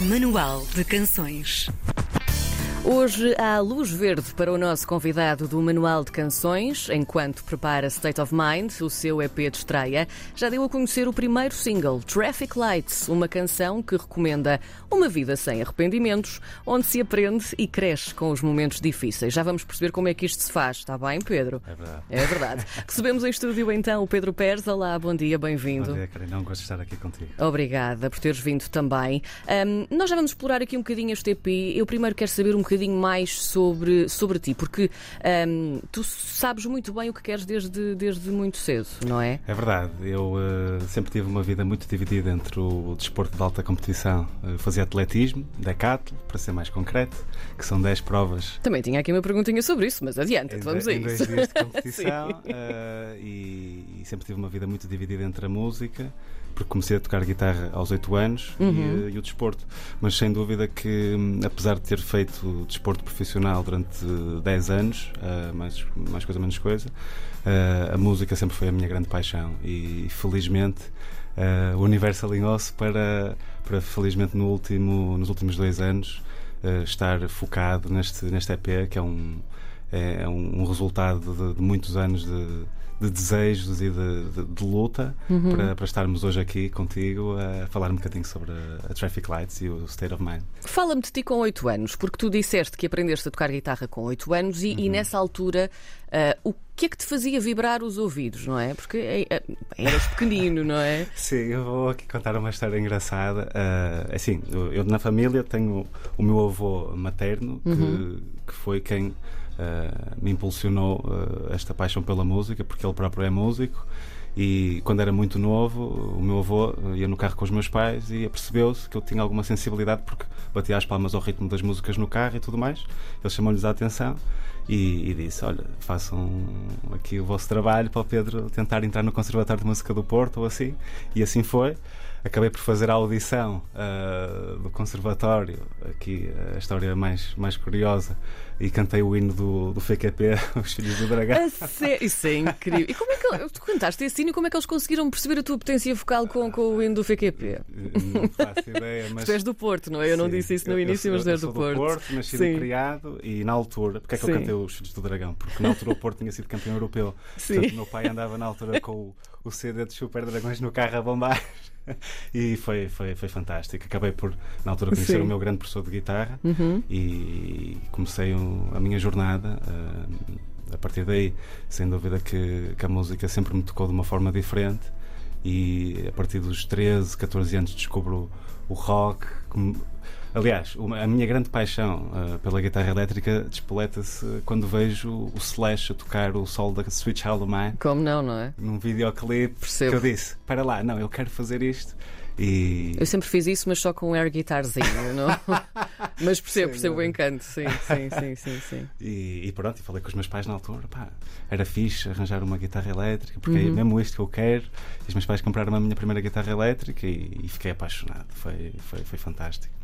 Manual de Canções. Hoje há luz verde para o nosso convidado do Manual de Canções, enquanto prepara State of Mind, o seu EP de estreia. Já deu a conhecer o primeiro single, Traffic Lights, uma canção que recomenda uma vida sem arrependimentos, onde se aprende e cresce com os momentos difíceis. Já vamos perceber como é que isto se faz, está bem, Pedro? É verdade. É verdade. Recebemos em estúdio então o Pedro Pérez. Olá, bom dia, bem-vindo. Bom dia, Karina. Não gosto de estar aqui contigo. Obrigada por teres vindo também. Um, nós já vamos explorar aqui um bocadinho este EP. Eu primeiro quero saber um bocadinho mais sobre, sobre ti, porque um, tu sabes muito bem o que queres desde, desde muito cedo, não é? É verdade. Eu uh, sempre tive uma vida muito dividida entre o desporto de alta competição. Uh, fazia atletismo, decathlon, para ser mais concreto, que são 10 provas. Também tinha aqui uma perguntinha sobre isso, mas adiante, em, vamos a em isso. dois dias de competição uh, e, e sempre tive uma vida muito dividida entre a música porque comecei a tocar guitarra aos 8 anos Uhum. e, e o desporto. Mas sem dúvida que, hum, apesar de ter feito desporto profissional durante 10 anos, ah, mais, mais coisa menos coisa, ah, a música sempre foi a minha grande paixão e felizmente ah, o universo alinhou-se para, para felizmente no último, nos últimos dois anos estar focado neste, neste EP que é um, é um, um resultado de, de muitos anos de, de desejos e de, de- de luta Uhum. para, para estarmos hoje aqui contigo a falar um bocadinho sobre a, a Traffic Lights e o State of Mind. Fala-me de ti com 8 anos, porque tu disseste que aprendeste a tocar guitarra com 8 anos e, e Uhum. nessa altura ah, o que é que te fazia vibrar os ouvidos, não é? Porque eh, eh, eras pequenino, não é? Sim, eu vou aqui contar uma história engraçada. Ah, assim, eu, na família tenho o meu avô materno, que, Uhum. que foi quem ah, me impulsionou ah, esta paixão pela música, porque ele próprio é músico. E quando era muito novo, o meu avô ia no carro com os meus pais e apercebeu-se que eu tinha alguma sensibilidade porque batia as palmas ao ritmo das músicas no carro e tudo mais. Ele chamou-lhes a atenção e, e disse: Olha, façam aqui o vosso trabalho para o Pedro tentar entrar no Conservatório de Música do Porto ou assim. E assim foi. Acabei por fazer a audição ah, do Conservatório, aqui a história mais, mais curiosa, e cantei o hino do, do FQP, Os Filhos do Dragão. Isso é incrível. E como é que tu cantaste esse hino e como é que eles conseguiram perceber a tua potência vocal com, com o hino do FQP? Não faço ideia, mas. Tu és do Porto, não é? Eu não Sim, disse isso no eu- eu início, sou- mas tu eu és sou do Porto. nascido Sim. e criado, e na altura, porque é que Sim. eu cantei os Filhos do Dragão? Porque na altura o Porto tinha sido campeão europeu. Sim. Portanto, meu pai andava na altura com o, o CD de Super Dragões no carro a bombar. E foi, foi, foi fantástico. Acabei por, na altura, conhecer Sim. o meu grande professor de guitarra Uhum. e comecei a minha jornada. ah, a partir daí, sem dúvida que, que a música sempre me tocou de uma forma diferente. E a partir dos 13, 14 anos descubro o rock. Aliás, a minha grande paixão ah, pela guitarra elétrica despoleta-se quando vejo o Slash a tocar o solo da Switch Hollow Mind Como não, não é? num videoclipe Percebo. que eu disse: para lá, não, eu quero fazer isto. E Eu sempre fiz isso, mas só com um air guitarzinho, não? mas percebo, percebo o não. encanto, sim, sim, sim, sim, sim. E, e pronto, e falei com os meus pais na altura, pá, era fixe arranjar uma guitarra elétrica, porque é Uhum. mesmo isto que eu quero. E os meus pais compraram a minha primeira guitarra elétrica e, e fiquei apaixonado. Foi, foi, foi fantástico.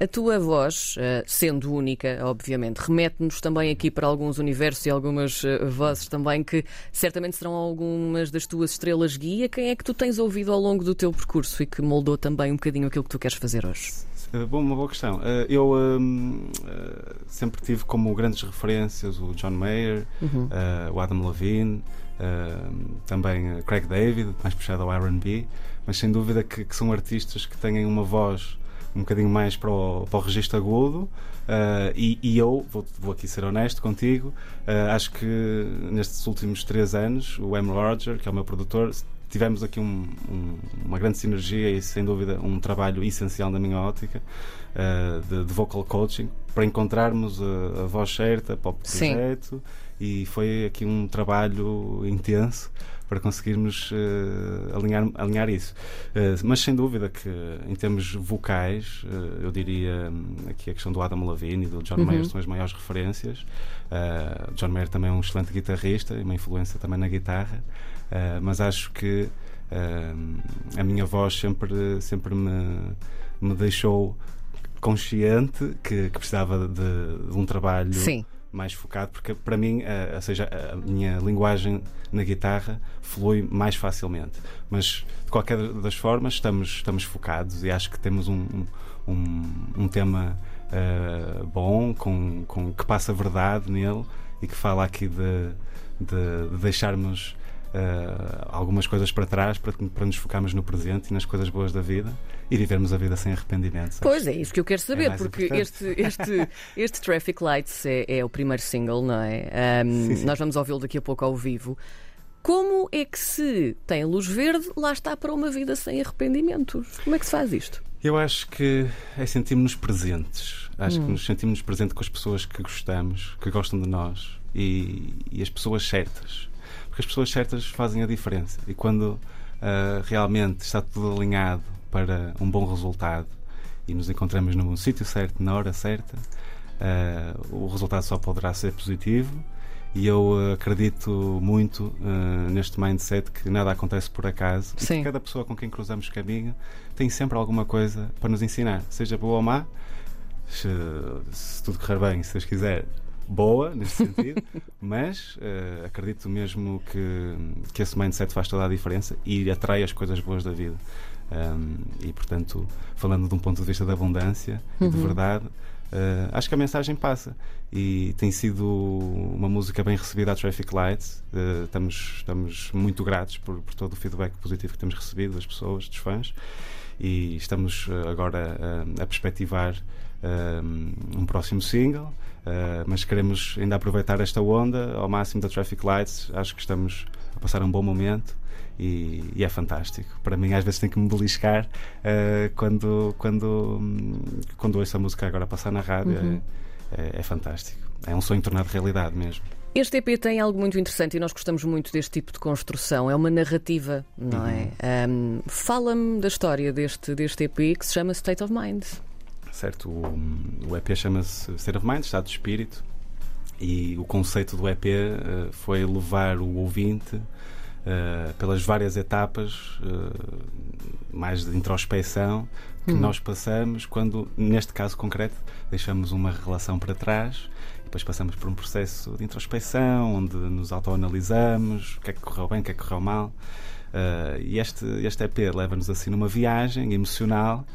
A tua voz, eh, sendo única, obviamente, remete-nos também aqui para alguns universos e algumas eh, vozes também que certamente serão algumas das tuas estrelas guia. Quem é que tu tens ouvido ao longo do teu percurso e que moldou também um bocadinho aquilo que tu queres fazer hoje? Uh, Bom, uma boa questão. Eu um, sempre tive como grandes referências o John Mayer, Uhum. uh, o Adam Levine, uh, também Craig David, mais puxado ao R&B, mas sem dúvida que, que são artistas que têm uma voz um bocadinho mais para o, para o registro agudo uh, e, e eu, vou, vou aqui ser honesto contigo, uh, acho que nestes últimos três anos o M. Roger, que é o meu produtor, tivemos aqui um- um- uma grande sinergia e sem dúvida um trabalho essencial na minha ótica uh, de, de vocal coaching para encontrarmos a, a voz certa para o Sim. projeto e foi aqui um trabalho intenso para conseguirmos uh, alinhar, alinhar isso. Uh, mas sem dúvida que em termos vocais, uh, eu diria hum, aqui a questão do Adam Levine e do John Uhum. Mayer são as maiores referências. John Mayer também é um excelente guitarrista e uma influência também na guitarra, mas acho que a minha voz sempre, sempre me, me deixou consciente que, que precisava de, de um trabalho Sim. Mais focado, porque para mim, uh, ou seja, a minha linguagem na guitarra flui mais facilmente. Mas de qualquer das formas, estamos, estamos focados e acho que temos um, um, um tema uh, bom, com, com, que passa verdade nele e que fala aqui de, de, de deixarmos uh, algumas coisas para trás para, para nos focarmos no presente e nas coisas boas da vida e vivermos a vida sem arrependimento. Sabes? Pois é, isso que eu quero saber, é porque este, este, este Traffic Lights é, é, o primeiro single, não é? Um, sim, sim. Nós vamos ouvi-lo daqui a pouco ao vivo. Como é que se tem luz verde, lá está para uma vida sem arrependimentos? Como é que se faz isto? Eu acho que é sentirmos-nos presentes. Acho hum. que nos sentimos presentes com as pessoas que gostamos, que gostam de nós e, e as pessoas certas porque as pessoas certas fazem a diferença. E quando uh, realmente está tudo alinhado para um bom resultado e nos encontramos no sítio certo, na hora certa, uh, o resultado só poderá ser positivo. E eu uh, acredito muito neste mindset que nada acontece por acaso Sim. e que cada pessoa com quem cruzamos caminho tem sempre alguma coisa para nos ensinar, seja boa ou má. Se, se tudo correr bem, se Deus quiser, boa neste sentido, mas uh, acredito mesmo que, que esse mindset faz toda a diferença e atrai as coisas boas da vida. Um, e portanto, falando de um ponto de vista da abundância uhum. e de uhum. verdade, uh, acho que a mensagem passa e tem sido uma música bem recebida a Traffic Lights. Uh, estamos, estamos muito gratos por, por todo o feedback positivo que temos recebido das pessoas, dos fãs, e estamos agora a perspectivar um próximo single. Uh, mas queremos ainda aproveitar esta onda ao máximo da Traffic Lights. Acho que estamos a passar um bom momento e, e é fantástico. Para mim, às vezes, tem que me beliscar uh, quando, quando, quando ouço a música agora passar na rádio. Uhum. É, é, é fantástico. É um sonho tornado realidade mesmo. Este EP tem algo muito interessante e nós gostamos muito deste tipo de construção. É uma narrativa, não é? uhum. é? Um, Fala-me da história deste, deste EP que se chama State of Mind certo? O, o EP chama-se State of Mind, Estado de Espírito, e o conceito do EP uh, eh, foi levar o ouvinte uh, pelas várias etapas uh, mais de introspeção que uhum. nós passamos quando, neste caso concreto, deixamos uma relação para trás depois passamos por um processo de introspeção onde nos autoanalisamos, o que é que correu bem, o que é que correu mal. Uh, e este, este EP leva-nos assim numa viagem emocional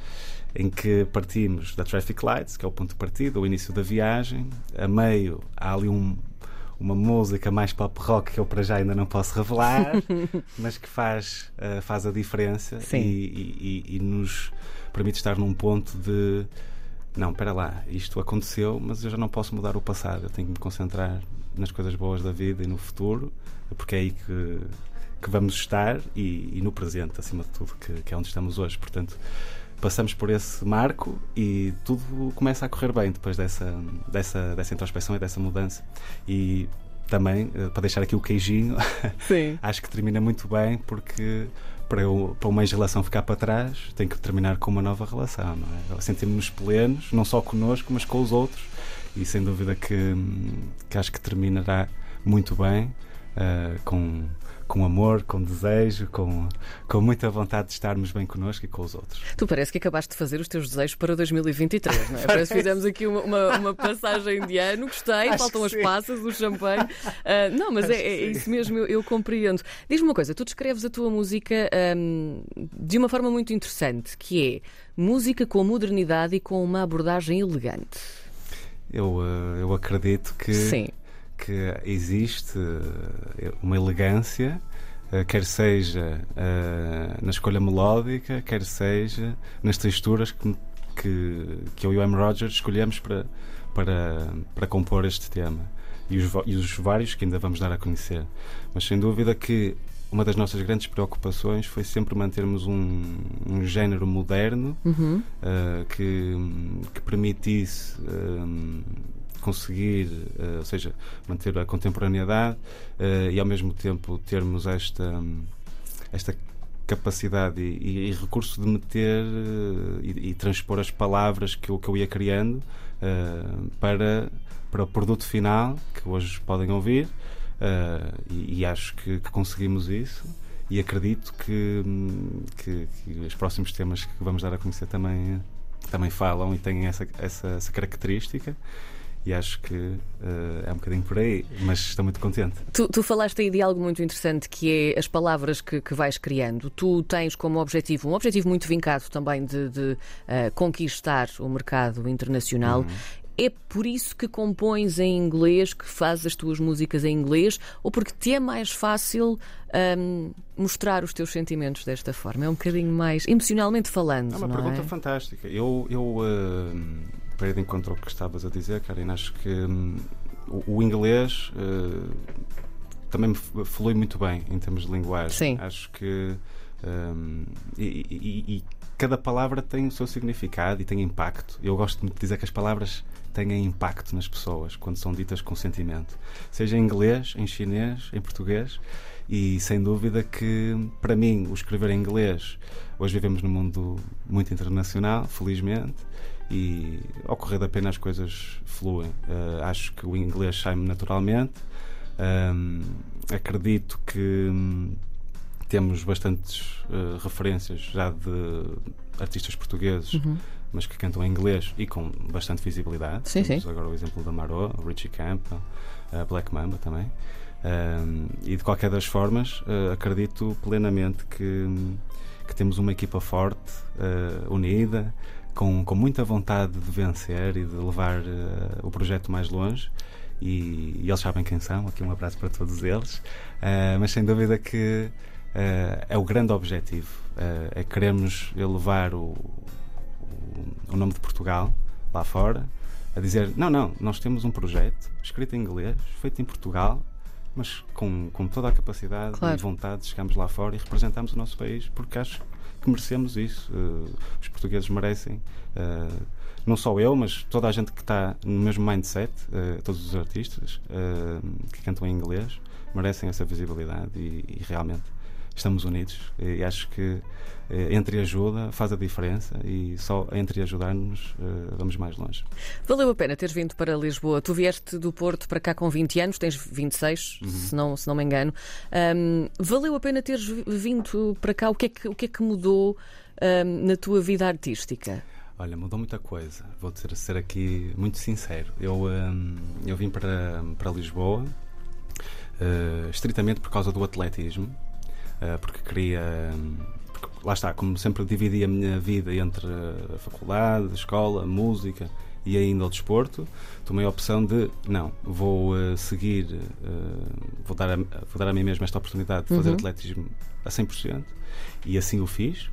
em que partimos da Traffic Lights, que é o ponto de partida, o início da viagem. A meio há ali um, uma música mais pop rock que eu para já ainda não posso revelar, mas que faz, uh, faz a diferença e, e, e, e, nos permite estar num ponto de não, espera lá, isto aconteceu, mas eu já não posso mudar o passado, eu tenho que me concentrar nas coisas boas da vida e no futuro, porque é aí que, que vamos estar e, no presente, acima de tudo, que, que é onde estamos hoje. Portanto, passamos por esse marco e tudo começa a correr bem depois dessa, dessa, dessa introspeção e dessa mudança. E também, eh, para deixar aqui o queijinho, acho que termina muito bem porque para, eu, para uma ex-relação ficar para trás tem que terminar com uma nova relação, não é? Sentirmos-nos plenos, não só connosco, mas com os outros. E sem dúvida que, que acho que terminará muito bem uh, com com amor, com desejo, com, com muita vontade de estarmos bem connosco e com os outros. Tu parece que acabaste de fazer os teus desejos para 2023, não é? parece que fizemos aqui uma, uma, uma, passagem de ano, gostei, Acho faltam as sim. passas, o champanhe. Uh, não, mas é, é, isso mesmo, eu, eu compreendo. Diz-me uma coisa, tu descreves a tua música um, de uma forma muito interessante, que é música com modernidade e com uma abordagem elegante. Eu, uh, eu acredito que. Sim que existe eh, uma elegância, eh, quer seja eh, na escolha melódica, quer seja nas texturas que, que, que eu e o M. Rogers escolhemos para, para, para compor este tema. E os, e os vários que ainda vamos dar a conhecer. Mas sem dúvida que uma das nossas grandes preocupações foi sempre mantermos um, um género moderno uhum. uh, que, que permitisse uh, conseguir, uh, ou seja, manter a contemporaneidade uh, e ao mesmo tempo termos esta, esta capacidade e, e, recurso de meter e, e, transpor as palavras que eu, que eu ia criando para, para o produto final que hoje podem ouvir e, e, acho que, que, conseguimos isso e acredito que, que, que, os próximos temas que vamos dar a conhecer também, também falam e têm essa, essa, essa característica e acho que uh, é um bocadinho por aí, mas estou muito contente. Tu, tu falaste aí de algo muito interessante que é as palavras que, que, vais criando. Tu tens como objetivo, um objetivo muito vincado também de, de uh, conquistar o mercado internacional. Uhum. É por isso que compões em inglês, que fazes as tuas músicas em inglês, ou porque te é mais fácil um, mostrar os teus sentimentos desta forma? É um bocadinho mais emocionalmente falando. É uma não pergunta é? fantástica. Eu, eu uh, para ir de encontro ao que estavas a dizer, Karina, acho que um, o, o, inglês uh, também me flui muito bem em termos de linguagem. Sim. Acho que. Um, e, e, e, cada palavra tem o seu significado e tem impacto. Eu gosto muito de dizer que as palavras têm impacto nas pessoas quando são ditas com sentimento, seja em inglês, em chinês, em português. E sem dúvida que, para mim, o escrever em inglês, hoje vivemos num mundo muito internacional, felizmente, e ao correr da pena as coisas fluem. Uh, acho que o inglês sai-me naturalmente. Um, acredito que um, temos bastantes uh, referências já de artistas portugueses, uhum. Mas que cantam em inglês e com bastante visibilidade. Sim, temos sim. agora o exemplo da Marot, Richie uh, Black Mamba também. Um, e de qualquer das formas, uh, acredito plenamente que, que temos uma equipa forte, uh, unida, com, com muita vontade de vencer e de levar uh, o projeto mais longe. E, e, eles sabem quem são. Aqui um abraço para todos eles. mas sem dúvida que é o grande objetivo: é queremos elevar o, o, nome de Portugal lá fora a dizer: não, não, nós temos um projeto escrito em inglês, feito em Portugal, mas com, com toda a capacidade claro. e vontade de chegarmos lá fora e representamos o nosso país, porque acho que merecemos isso. Uh, os portugueses merecem. Uh, não só eu, mas toda a gente que está no mesmo mindset, uh, todos os artistas que cantam em inglês, merecem essa visibilidade e, e realmente estamos unidos e acho que eh, entre ajuda faz a diferença e só entre ajudar-nos eh, vamos mais longe. Valeu a pena teres vindo para Lisboa. Tu vieste do Porto para cá com 20 anos, tens 26, uhum. se, não, se não me engano. Um, valeu a pena teres vindo para cá? O que é que, o que, é que mudou um, na tua vida artística? Olha, mudou muita coisa. Vou ser, ser aqui muito sincero. Eu, um, eu vim para, para Lisboa uh, estritamente por causa do atletismo. Eh, porque queria. Porque, lá está, como sempre dividi a minha vida entre a faculdade, a escola, a música e ainda o desporto, tomei a opção de não, vou uh, seguir, uh, vou, dar a, vou dar a mim mesmo esta oportunidade de fazer uhum. atletismo a 100% e assim o fiz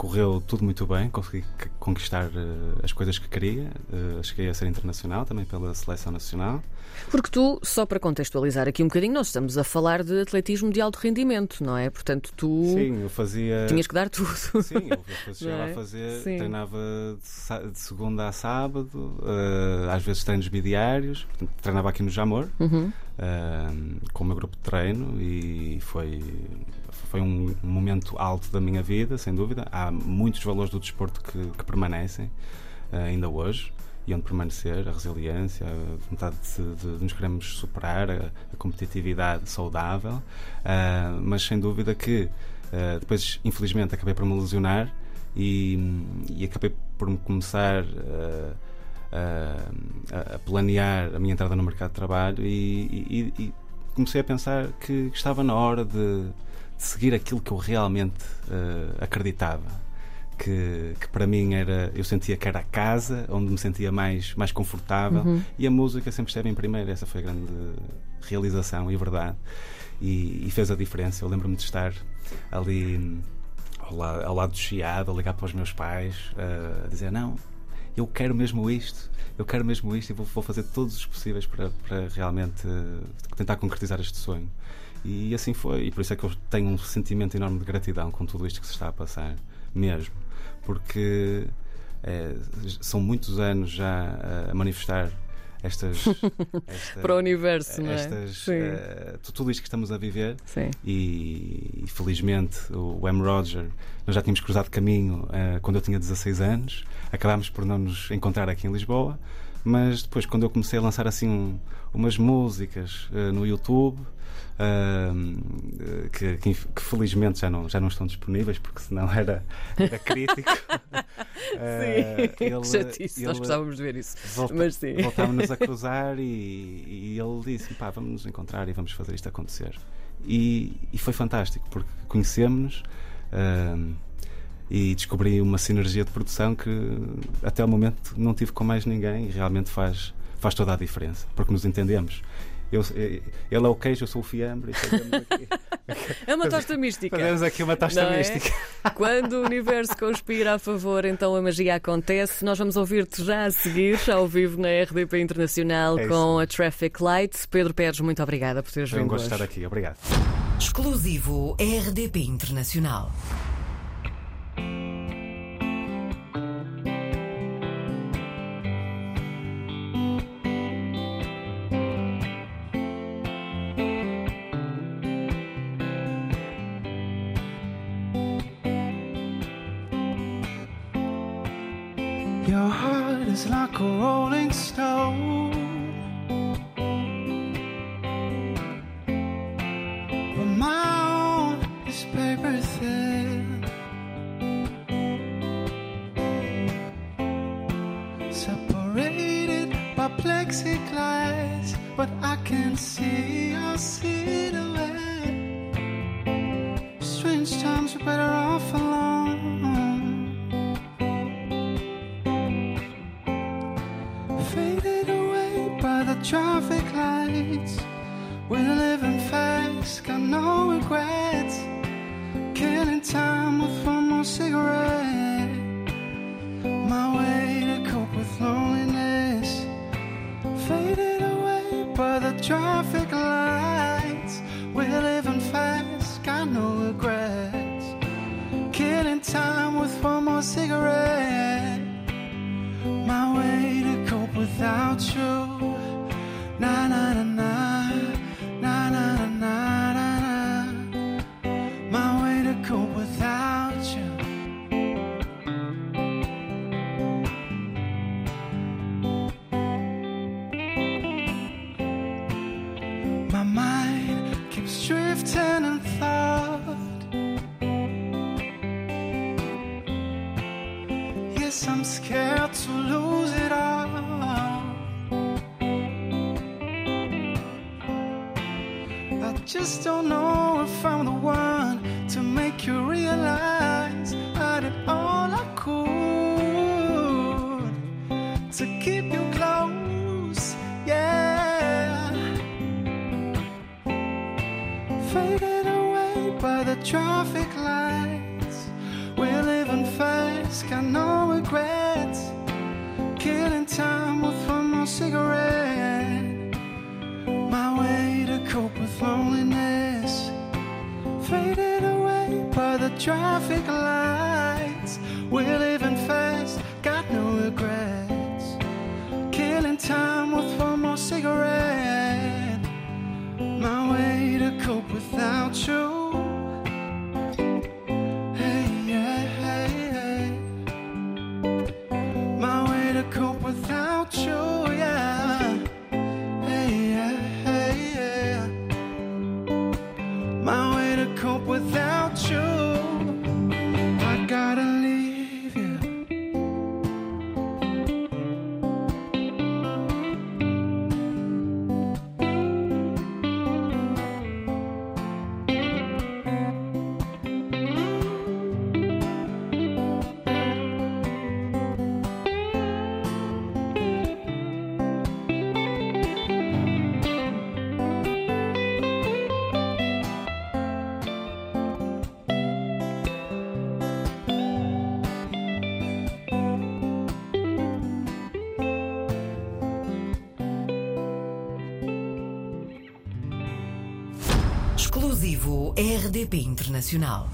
correu tudo muito bem, consegui conquistar uh, as coisas que queria. Uh, cheguei a ser internacional também pela seleção nacional. Porque tu, só para contextualizar aqui um bocadinho, nós estamos a falar de atletismo de alto rendimento, não é? Portanto, tu. Sim, eu fazia. Tinhas que dar tudo. Sim, eu chegava é? a fazer, Sim. treinava de, segunda a sábado, uh, às vezes treinos bidiários, portanto, treinava aqui no Jamor. Uhum. com o meu grupo de treino e foi foi um momento alto da minha vida, sem dúvida. Há muitos valores do desporto que, que permanecem uh, ainda hoje e onde permanecer, a resiliência, a vontade de, de, de nos queremos superar, a, a competitividade saudável, uh, mas sem dúvida que uh, depois, infelizmente, acabei por me lesionar e, e acabei por me começar uh, a planear a minha entrada no mercado de trabalho e, e, e comecei a pensar que estava na hora de seguir aquilo que eu realmente uh, acreditava. Que, que, para mim era, eu sentia que era a casa onde me sentia mais, mais confortável uhum. e a música sempre esteve em primeiro. Essa foi a grande realização e verdade. E, e fez a diferença. Eu lembro-me de estar ali ao lado, ao lado do Chiado, a ligar para os meus pais, uh, a dizer: Não, eu quero mesmo isto, eu quero mesmo isto e vou, vou fazer todos os possíveis para, para realmente uh, tentar concretizar este sonho. E assim foi, e por isso é que eu tenho um sentimento enorme de gratidão com tudo isto que se está a passar, mesmo, porque é, são muitos anos já a manifestar estas, esta, para o universo, não é? Uh, tudo isto que estamos a viver Sim. E, e, felizmente o M. Roger nós já tínhamos cruzado caminho uh, quando eu tinha 16 anos acabámos por não nos encontrar aqui em Lisboa Mas depois, quando eu comecei a lançar assim um, umas músicas uh, no YouTube, uh, que, que, que, felizmente já não, já não estão disponíveis, porque senão era, era crítico. sim, ele, chatice, ele, nós gostávamos de ver isso. Volta, Mas sim. Voltámos-nos a cruzar e, e, ele disse: pá, vamos nos encontrar e vamos fazer isto acontecer. E, e foi fantástico, porque conhecemos-nos. Uh, e descobri uma sinergia de produção que até o momento não tive com mais ninguém e realmente faz, faz toda a diferença, porque nos entendemos. Eu, ele é o queijo, eu sou o fiambre. é uma tosta mística. Fazemos aqui uma tosta é? mística. Quando o universo conspira a favor, então a magia acontece. Nós vamos ouvir-te já a seguir, ao vivo na RDP Internacional, é com a Traffic Light. Pedro Pérez, muito obrigada por teres vindo. É um gosto de estar aqui, obrigado. Exclusivo RDP Internacional. Your heart is like a rolling stone. But my own is paper thin. Separated by plexiglass, but I can see your silhouette. Traffic lights. We're living fast, got no regrets. Killing time with one more cigarette. Traffic lights. We're living fast, got no regrets. Killing time with one more cigarette. My way to cope with loneliness. Faded away by the traffic lights. We're living fast, got no regrets. Killing time with one RDP Internacional.